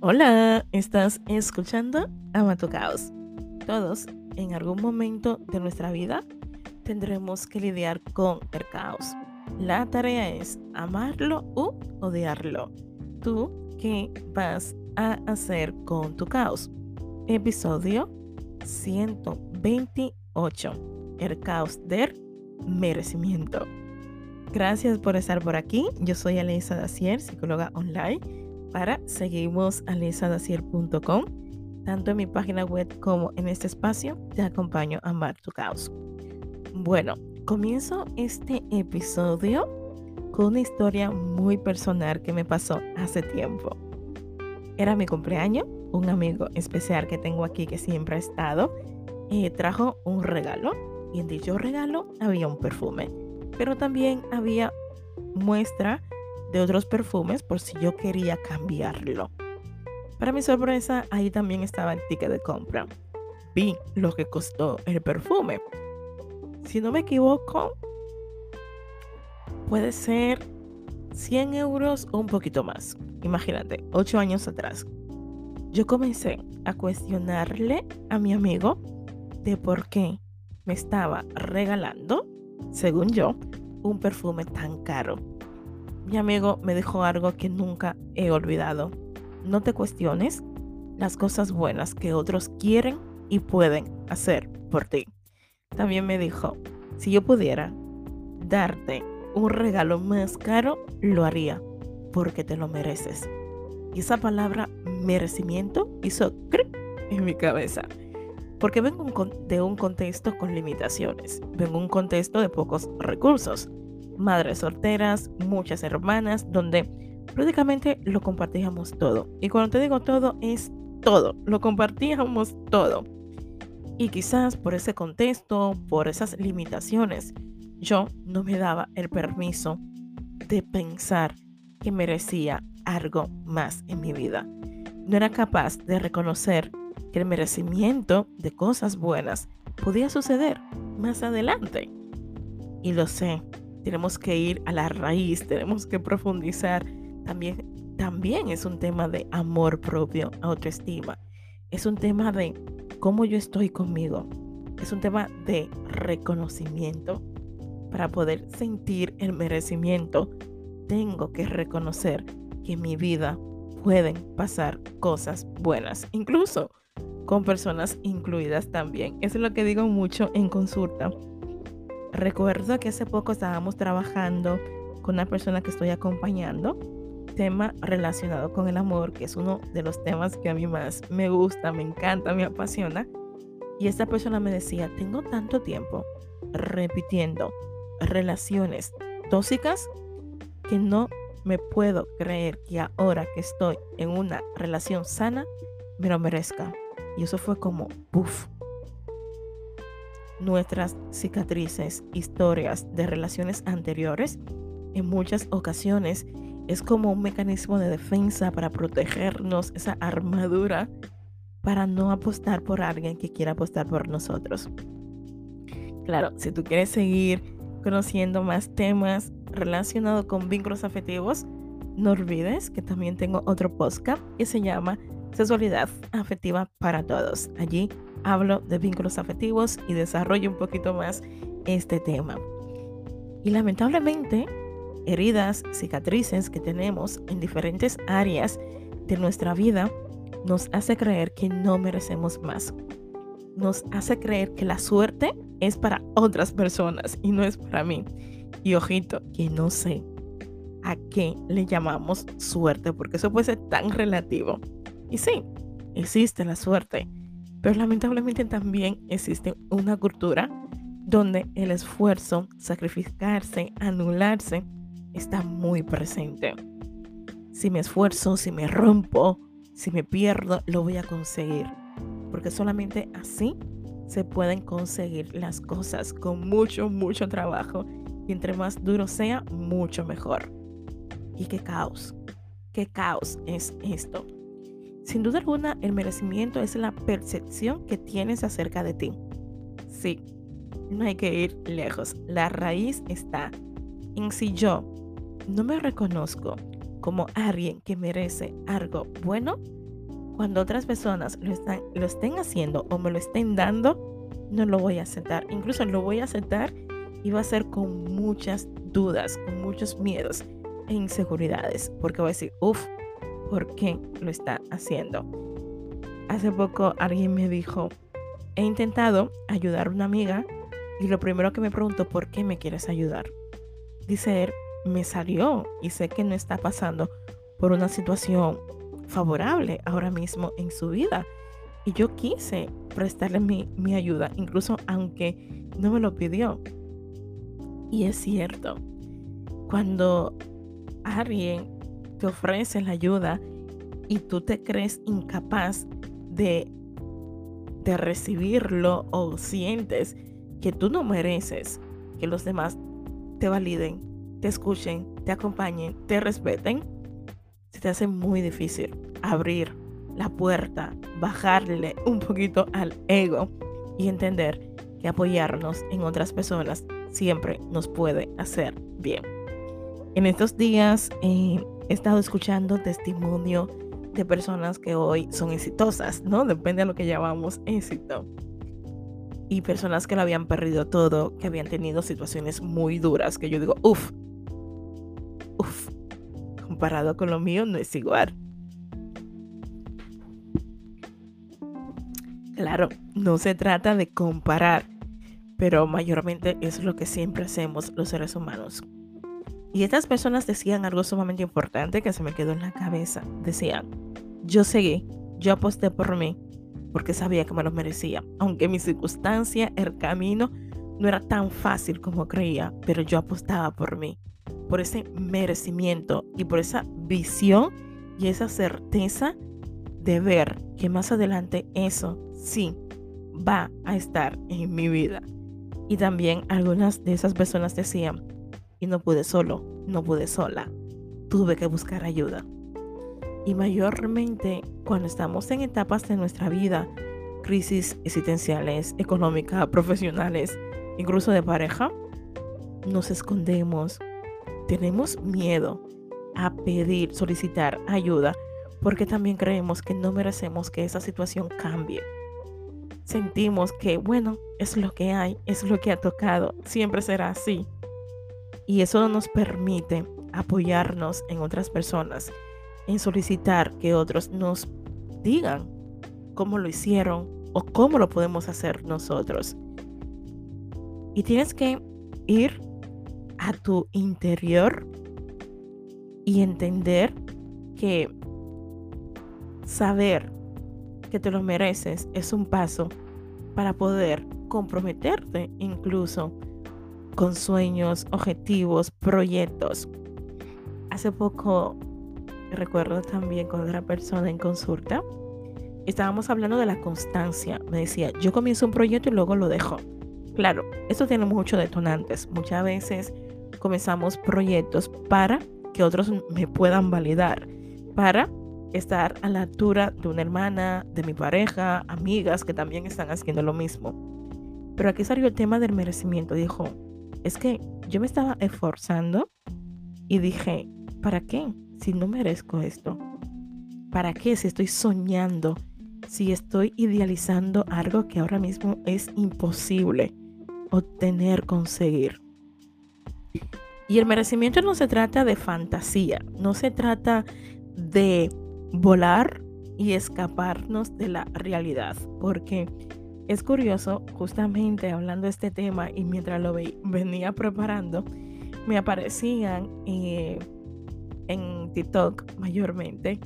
Hola, estás escuchando Ama tu Caos. Todos, en algún momento de nuestra vida, tendremos que lidiar con el caos. La tarea es amarlo u odiarlo. ¿Tú qué vas a hacer con tu caos? Episodio 128. El caos del merecimiento. Gracias por estar por aquí. Yo soy Alisa Dacier, psicóloga online para seguimos.alisadacier.com. Tanto en mi página web como en este espacio te acompaño a amar tu caos. Bueno, comienzo este episodio con una historia muy personal que me pasó hace tiempo. Era mi cumpleaños, un amigo especial que tengo aquí que siempre ha estado, eh, trajo un regalo y en dicho regalo había un perfume, pero también había muestra de otros perfumes por si yo quería cambiarlo. Para mi sorpresa, ahí también estaba el ticket de compra. Vi lo que costó el perfume. Si no me equivoco, puede ser 100 euros o un poquito más. Imagínate, 8 años atrás. Yo comencé a cuestionarle a mi amigo de por qué me estaba regalando, según yo, un perfume tan caro mi amigo me dijo algo que nunca he olvidado. No te cuestiones las cosas buenas que otros quieren y pueden hacer por ti. También me dijo, si yo pudiera darte un regalo más caro, lo haría, porque te lo mereces. Y esa palabra merecimiento hizo en mi cabeza. Porque vengo de un contexto con limitaciones, vengo de un contexto de pocos recursos madres solteras, muchas hermanas, donde prácticamente lo compartíamos todo. Y cuando te digo todo, es todo, lo compartíamos todo. Y quizás por ese contexto, por esas limitaciones, yo no me daba el permiso de pensar que merecía algo más en mi vida. No era capaz de reconocer que el merecimiento de cosas buenas podía suceder más adelante. Y lo sé, tenemos que ir a la raíz, tenemos que profundizar. También, también es un tema de amor propio, autoestima. Es un tema de cómo yo estoy conmigo. Es un tema de reconocimiento. Para poder sentir el merecimiento, tengo que reconocer que en mi vida pueden pasar cosas buenas, incluso con personas incluidas también. Eso es lo que digo mucho en consulta Recuerdo que hace poco estábamos trabajando con una persona que estoy acompañando, tema relacionado con el amor, que es uno de los temas que a mí más me gusta, me encanta, me apasiona. Y esta persona me decía, tengo tanto tiempo repitiendo relaciones tóxicas que no me puedo creer que ahora que estoy en una relación sana, me lo merezca. Y eso fue como, puff, nuestras cicatrices, historias de relaciones anteriores, en muchas ocasiones es como un mecanismo de defensa para protegernos, esa armadura para no apostar por alguien que quiera apostar por nosotros. Claro, si tú quieres seguir conociendo más temas relacionados con vínculos afectivos, no olvides que también tengo otro podcast que se llama Sexualidad Afectiva para Todos. Allí hablo de vínculos afectivos y desarrollo un poquito más este tema. Y lamentablemente, heridas, cicatrices que tenemos en diferentes áreas de nuestra vida nos hace creer que no merecemos más. Nos hace creer que la suerte es para otras personas y no es para mí. Y ojito, que no sé a qué le llamamos suerte, porque eso puede ser tan relativo. Y sí, existe la suerte, pero lamentablemente también existe una cultura donde el esfuerzo, sacrificarse, anularse, está muy presente. Si me esfuerzo, si me rompo, si me pierdo, lo voy a conseguir. Porque solamente así se pueden conseguir las cosas con mucho, mucho trabajo. Y entre más duro sea, mucho mejor. Y qué caos, qué caos es esto. Sin duda alguna, el merecimiento es la percepción que tienes acerca de ti. Sí, no hay que ir lejos. La raíz está en si yo no me reconozco como alguien que merece algo bueno, cuando otras personas lo, están, lo estén haciendo o me lo estén dando, no lo voy a aceptar. Incluso lo voy a aceptar y va a ser con muchas dudas, con muchos miedos e inseguridades, porque voy a decir, uff, ¿por qué lo está haciendo? Hace poco alguien me dijo, he intentado ayudar a una amiga y lo primero que me preguntó, ¿por qué me quieres ayudar? Dice él, me salió y sé que no está pasando por una situación favorable ahora mismo en su vida. Y yo quise prestarle mi, mi ayuda, incluso aunque no me lo pidió. Y es cierto, cuando alguien te ofrece la ayuda y tú te crees incapaz de, de recibirlo o sientes que tú no mereces que los demás te validen, te escuchen, te acompañen, te respeten, se te hace muy difícil abrir la puerta, bajarle un poquito al ego y entender que apoyarnos en otras personas siempre nos puede hacer bien. En estos días eh, he estado escuchando testimonio de personas que hoy son exitosas, ¿no? Depende de lo que llamamos éxito. Y personas que lo habían perdido todo, que habían tenido situaciones muy duras, que yo digo, uff, uff, comparado con lo mío no es igual. Claro, no se trata de comparar, pero mayormente es lo que siempre hacemos los seres humanos. Y estas personas decían algo sumamente importante que se me quedó en la cabeza. Decían, yo seguí, yo aposté por mí, porque sabía que me lo merecía. Aunque mi circunstancia, el camino, no era tan fácil como creía, pero yo apostaba por mí, por ese merecimiento y por esa visión y esa certeza de ver que más adelante eso sí va a estar en mi vida. Y también algunas de esas personas decían, y no pude solo, no pude sola, tuve que buscar ayuda. Y mayormente cuando estamos en etapas de nuestra vida, crisis existenciales, económicas, profesionales, incluso de pareja, nos escondemos, tenemos miedo a pedir, solicitar ayuda, porque también creemos que no merecemos que esa situación cambie sentimos que, bueno, es lo que hay, es lo que ha tocado, siempre será así. Y eso no nos permite apoyarnos en otras personas, en solicitar que otros nos digan cómo lo hicieron o cómo lo podemos hacer nosotros. Y tienes que ir a tu interior y entender que saber que te lo mereces es un paso para poder comprometerte incluso con sueños, objetivos, proyectos. Hace poco recuerdo también con otra persona en consulta, estábamos hablando de la constancia. Me decía, yo comienzo un proyecto y luego lo dejo. Claro, esto tiene muchos detonantes. Muchas veces comenzamos proyectos para que otros me puedan validar, para estar a la altura de una hermana, de mi pareja, amigas que también están haciendo lo mismo. Pero aquí salió el tema del merecimiento. Dijo, es que yo me estaba esforzando y dije, ¿para qué? Si no merezco esto. ¿Para qué? Si estoy soñando, si estoy idealizando algo que ahora mismo es imposible obtener, conseguir. Y el merecimiento no se trata de fantasía, no se trata de volar y escaparnos de la realidad. Porque es curioso, justamente hablando de este tema y mientras lo venía preparando, me aparecían eh, en TikTok mayormente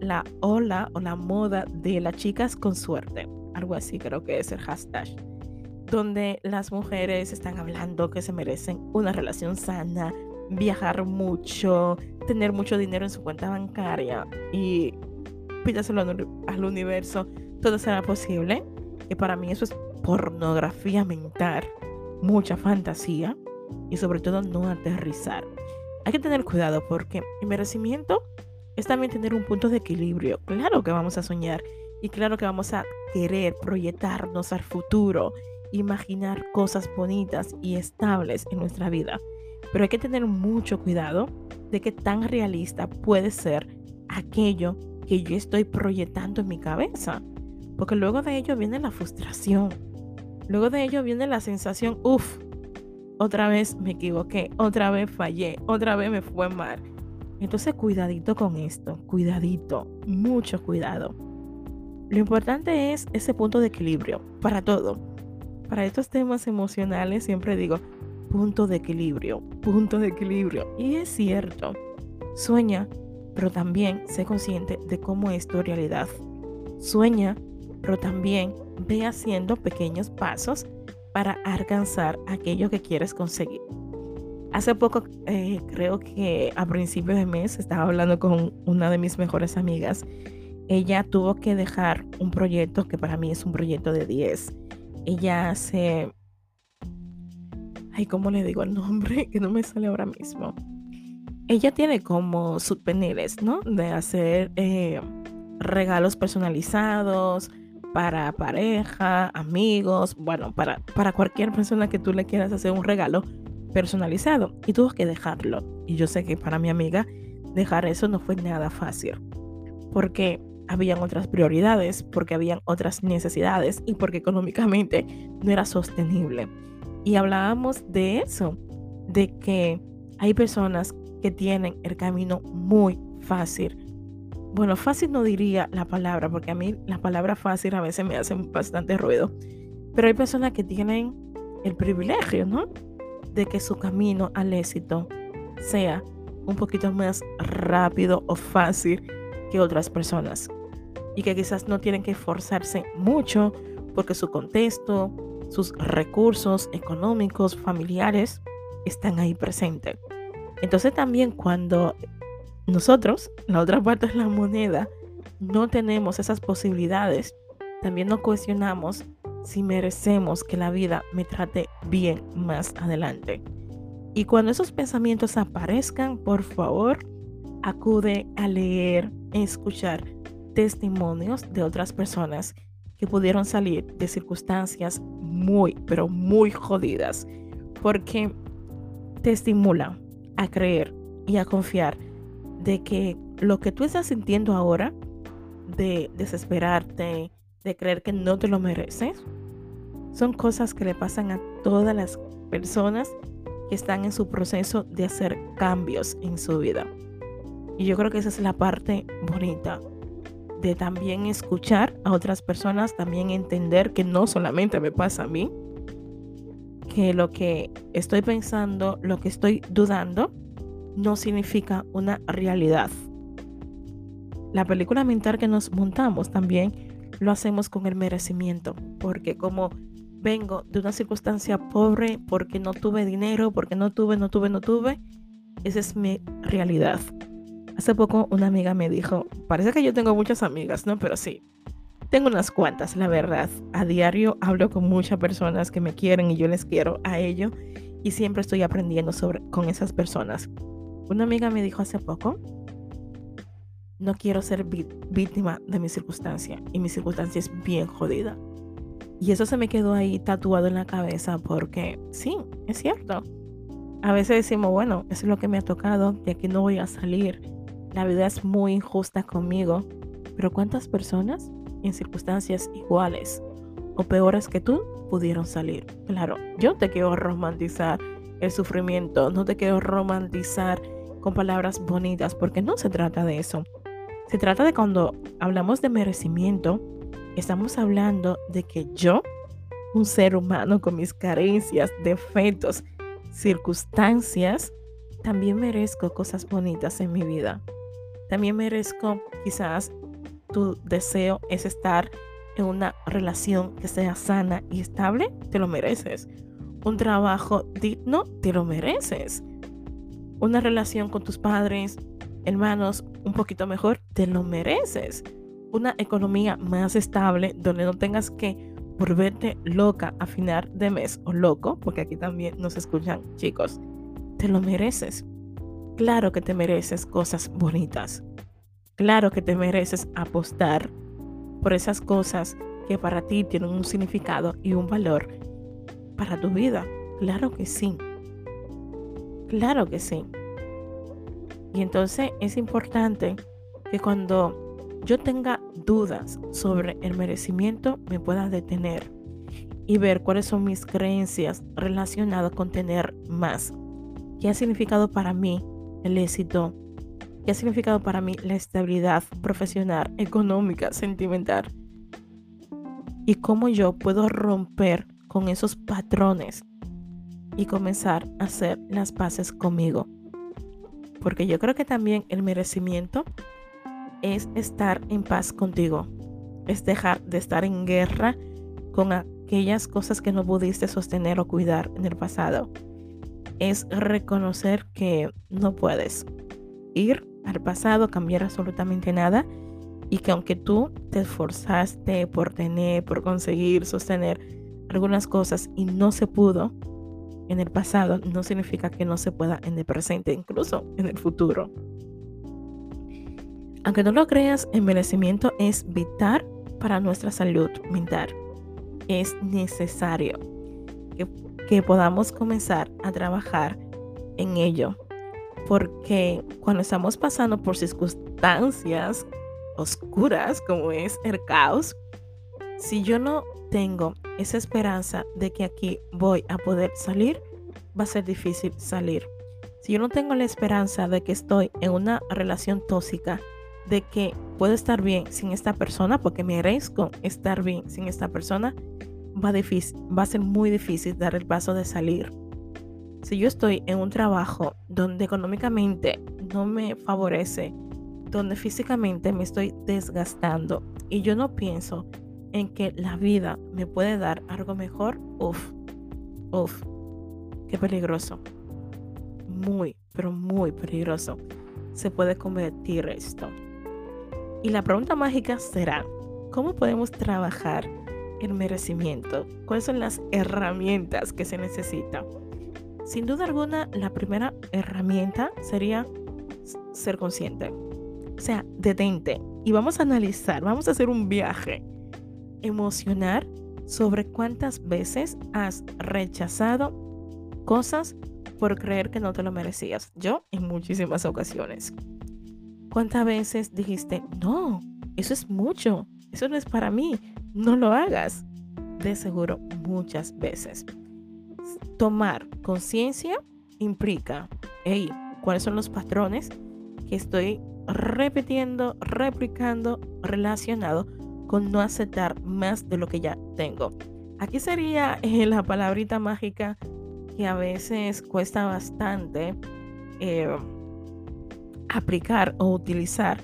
la ola o la moda de las chicas con suerte. Algo así creo que es el hashtag. Donde las mujeres están hablando que se merecen una relación sana, viajar mucho, tener mucho dinero en su cuenta bancaria y pídaselo al universo, todo será posible. Y para mí eso es pornografía mental, mucha fantasía y sobre todo no aterrizar. Hay que tener cuidado porque el merecimiento es también tener un punto de equilibrio. Claro que vamos a soñar y claro que vamos a querer proyectarnos al futuro, imaginar cosas bonitas y estables en nuestra vida. Pero hay que tener mucho cuidado de qué tan realista puede ser aquello que yo estoy proyectando en mi cabeza. Porque luego de ello viene la frustración. Luego de ello viene la sensación, uff, otra vez me equivoqué, otra vez fallé, otra vez me fue mal. Entonces cuidadito con esto, cuidadito, mucho cuidado. Lo importante es ese punto de equilibrio para todo. Para estos temas emocionales siempre digo, punto de equilibrio, punto de equilibrio. Y es cierto, sueña, pero también sé consciente de cómo es tu realidad. Sueña, pero también ve haciendo pequeños pasos para alcanzar aquello que quieres conseguir. Hace poco, eh, creo que a principios de mes, estaba hablando con una de mis mejores amigas. Ella tuvo que dejar un proyecto que para mí es un proyecto de 10. Ella hace... Ay, ¿cómo le digo el nombre? Que no me sale ahora mismo. Ella tiene como subpeniles, ¿no? De hacer eh, regalos personalizados, para pareja, amigos, bueno, para, para cualquier persona que tú le quieras hacer un regalo personalizado. Y tuvo que dejarlo. Y yo sé que para mi amiga dejar eso no fue nada fácil. Porque habían otras prioridades, porque habían otras necesidades y porque económicamente no era sostenible. Y hablábamos de eso, de que hay personas que tienen el camino muy fácil bueno, fácil no diría la palabra, porque a mí la palabra fácil a veces me hacen bastante ruido. Pero hay personas que tienen el privilegio, ¿no? De que su camino al éxito sea un poquito más rápido o fácil que otras personas. Y que quizás no tienen que esforzarse mucho porque su contexto, sus recursos económicos, familiares, están ahí presentes. Entonces también cuando nosotros, la otra parte de la moneda, no tenemos esas posibilidades. También nos cuestionamos si merecemos que la vida me trate bien más adelante. Y cuando esos pensamientos aparezcan, por favor, acude a leer, escuchar testimonios de otras personas que pudieron salir de circunstancias muy, pero muy jodidas, porque te estimula a creer y a confiar de que lo que tú estás sintiendo ahora, de desesperarte, de creer que no te lo mereces, son cosas que le pasan a todas las personas que están en su proceso de hacer cambios en su vida. Y yo creo que esa es la parte bonita de también escuchar a otras personas, también entender que no solamente me pasa a mí, que lo que estoy pensando, lo que estoy dudando, no significa una realidad. La película mental que nos montamos también lo hacemos con el merecimiento, porque como vengo de una circunstancia pobre, porque no tuve dinero, porque no tuve, no tuve, no tuve, esa es mi realidad. Hace poco una amiga me dijo, parece que yo tengo muchas amigas, ¿no? Pero sí, tengo unas cuantas, la verdad. A diario hablo con muchas personas que me quieren y yo les quiero a ello y siempre estoy aprendiendo sobre con esas personas. Una amiga me dijo hace poco, no quiero ser víctima de mi circunstancia y mi circunstancia es bien jodida. Y eso se me quedó ahí tatuado en la cabeza porque sí, es cierto. A veces decimos, bueno, eso es lo que me ha tocado, de aquí no voy a salir. La vida es muy injusta conmigo. Pero ¿cuántas personas en circunstancias iguales o peores que tú pudieron salir? Claro, yo te quiero romantizar el sufrimiento, no te quiero romantizar con palabras bonitas, porque no se trata de eso. Se trata de cuando hablamos de merecimiento, estamos hablando de que yo, un ser humano con mis carencias, defectos, circunstancias, también merezco cosas bonitas en mi vida. También merezco quizás tu deseo es estar en una relación que sea sana y estable, te lo mereces. Un trabajo digno, te lo mereces una relación con tus padres, hermanos, un poquito mejor, te lo mereces. Una economía más estable donde no tengas que volverte loca a final de mes o loco, porque aquí también nos escuchan chicos, te lo mereces. Claro que te mereces cosas bonitas. Claro que te mereces apostar por esas cosas que para ti tienen un significado y un valor para tu vida. Claro que sí. Claro que sí. Y entonces es importante que cuando yo tenga dudas sobre el merecimiento, me pueda detener y ver cuáles son mis creencias relacionadas con tener más. ¿Qué ha significado para mí el éxito? ¿Qué ha significado para mí la estabilidad profesional, económica, sentimental? Y cómo yo puedo romper con esos patrones y comenzar a hacer las paces conmigo. Porque yo creo que también el merecimiento es estar en paz contigo. Es dejar de estar en guerra con aquellas cosas que no pudiste sostener o cuidar en el pasado. Es reconocer que no puedes ir al pasado, cambiar absolutamente nada y que aunque tú te esforzaste por tener, por conseguir, sostener algunas cosas y no se pudo en el pasado, no significa que no se pueda en el presente, incluso en el futuro. Aunque no lo creas, el merecimiento es vital para nuestra salud mental es necesario que, podamos comenzar a trabajar en ello. Porque cuando estamos pasando por circunstancias oscuras como es el caos, si yo no tengo esa esperanza de que aquí voy a poder salir, va a ser difícil salir. Si yo no tengo la esperanza de que estoy en una relación tóxica, de que puedo estar bien sin esta persona, porque merezco estar bien sin esta persona, va, difícil, va a ser muy difícil dar el paso de salir. Si yo estoy en un trabajo donde económicamente no me favorece, donde físicamente me estoy desgastando y yo no pienso en que la vida me puede dar algo mejor, uff, uff, qué peligroso. Muy, pero muy peligroso se puede convertir esto. Y la pregunta mágica será, ¿cómo podemos trabajar el merecimiento? ¿Cuáles son las herramientas que se necesitan? Sin duda alguna, la primera herramienta sería ser consciente. O sea, detente y vamos a analizar, vamos a hacer un viaje emocional sobre cuántas veces has rechazado cosas por creer que no te lo merecías. Yo en muchísimas ocasiones. ¿Cuántas veces dijiste, no, eso es mucho, eso no es para mí, no lo hagas? De seguro muchas veces. Tomar conciencia implica, hey, ¿cuáles son los patrones que estoy repitiendo, replicando, relacionado con no aceptar más de lo que ya tengo? Aquí sería eh, la palabrita mágica que a veces cuesta bastante. Eh, aplicar o utilizar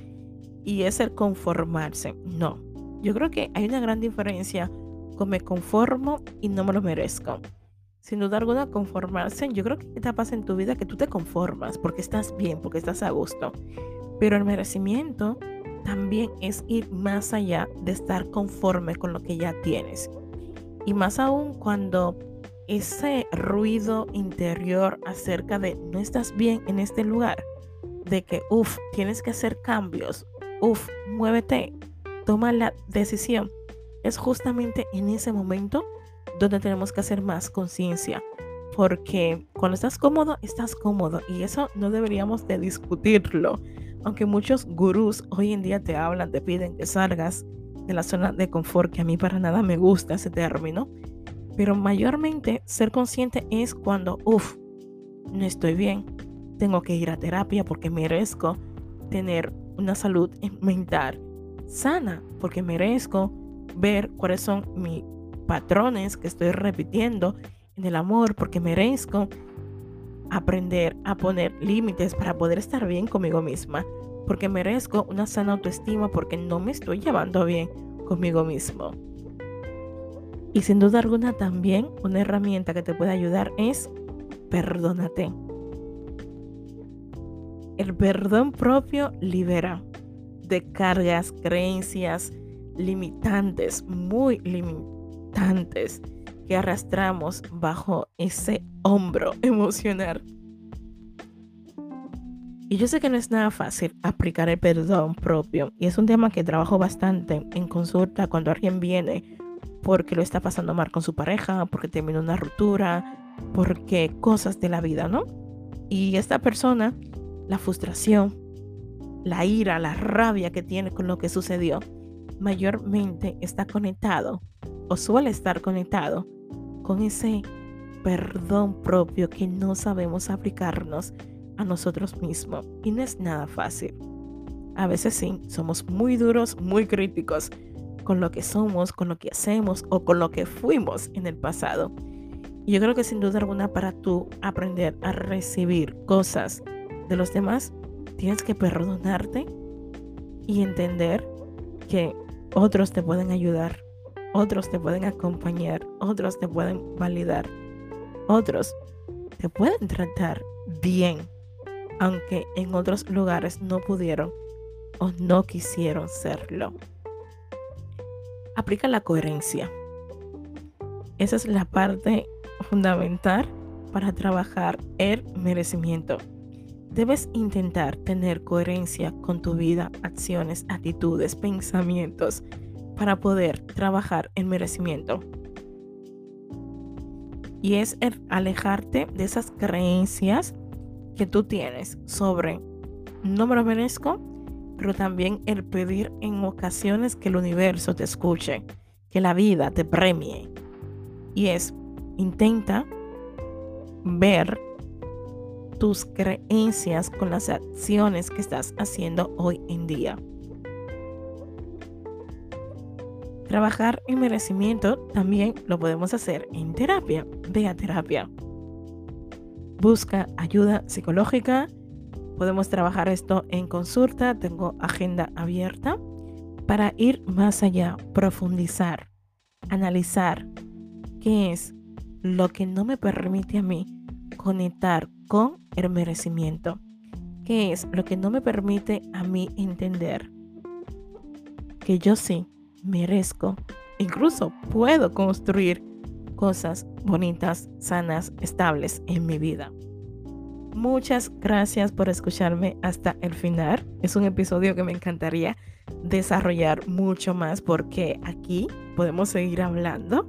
y es el conformarse. No, yo creo que hay una gran diferencia con me conformo y no me lo merezco. Sin duda alguna, conformarse, yo creo que te pasa en tu vida que tú te conformas porque estás bien, porque estás a gusto. Pero el merecimiento también es ir más allá de estar conforme con lo que ya tienes. Y más aún cuando ese ruido interior acerca de no estás bien en este lugar, de que, uff, tienes que hacer cambios, uff, muévete, toma la decisión, es justamente en ese momento donde tenemos que hacer más conciencia. Porque cuando estás cómodo, estás cómodo. Y eso no deberíamos de discutirlo. Aunque muchos gurús hoy en día te hablan, te piden que salgas de la zona de confort, que a mí para nada me gusta ese término. Pero mayormente ser consciente es cuando, uff, no estoy bien, tengo que ir a terapia porque merezco tener una salud mental sana, porque merezco ver cuáles son mis patrones que estoy repitiendo en el amor, porque merezco aprender a poner límites para poder estar bien conmigo misma, porque merezco una sana autoestima, porque no me estoy llevando bien conmigo mismo. Y sin duda alguna también una herramienta que te puede ayudar es perdónate. El perdón propio libera de cargas, creencias limitantes, muy limitantes, que arrastramos bajo ese hombro emocional. Y yo sé que no es nada fácil aplicar el perdón propio. Y es un tema que trabajo bastante en consulta cuando alguien viene porque lo está pasando mal con su pareja, porque terminó una ruptura, porque cosas de la vida, ¿no? Y esta persona la frustración, la ira, la rabia que tiene con lo que sucedió, mayormente está conectado o suele estar conectado con ese perdón propio que no sabemos aplicarnos a nosotros mismos. Y no es nada fácil. A veces sí, somos muy duros, muy críticos con lo que somos, con lo que hacemos o con lo que fuimos en el pasado. Y yo creo que sin duda alguna para tú aprender a recibir cosas de los demás, tienes que perdonarte y entender que otros te pueden ayudar, otros te pueden acompañar, otros te pueden validar, otros te pueden tratar bien, aunque en otros lugares no pudieron o no quisieron serlo. Aplica la coherencia. Esa es la parte fundamental para trabajar el merecimiento. Debes intentar tener coherencia con tu vida, acciones, actitudes, pensamientos para poder trabajar el merecimiento. Y es el alejarte de esas creencias que tú tienes sobre no me lo merezco, pero también el pedir en ocasiones que el universo te escuche, que la vida te premie. Y es, intenta ver tus creencias con las acciones que estás haciendo hoy en día. Trabajar en merecimiento también lo podemos hacer en terapia. Ve terapia. Busca ayuda psicológica. Podemos trabajar esto en consulta. Tengo agenda abierta para ir más allá, profundizar, analizar qué es lo que no me permite a mí conectar con el merecimiento, que es lo que no me permite a mí entender que yo sí merezco, incluso puedo construir cosas bonitas, sanas, estables en mi vida. Muchas gracias por escucharme hasta el final. Es un episodio que me encantaría desarrollar mucho más porque aquí podemos seguir hablando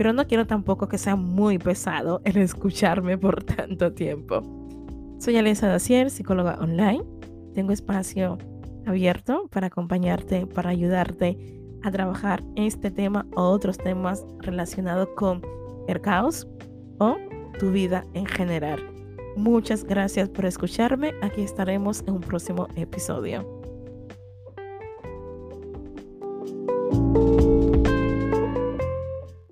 pero no quiero tampoco que sea muy pesado el escucharme por tanto tiempo. Soy Alisa Dacier, psicóloga online. Tengo espacio abierto para acompañarte, para ayudarte a trabajar este tema o otros temas relacionados con el caos o tu vida en general. Muchas gracias por escucharme. Aquí estaremos en un próximo episodio.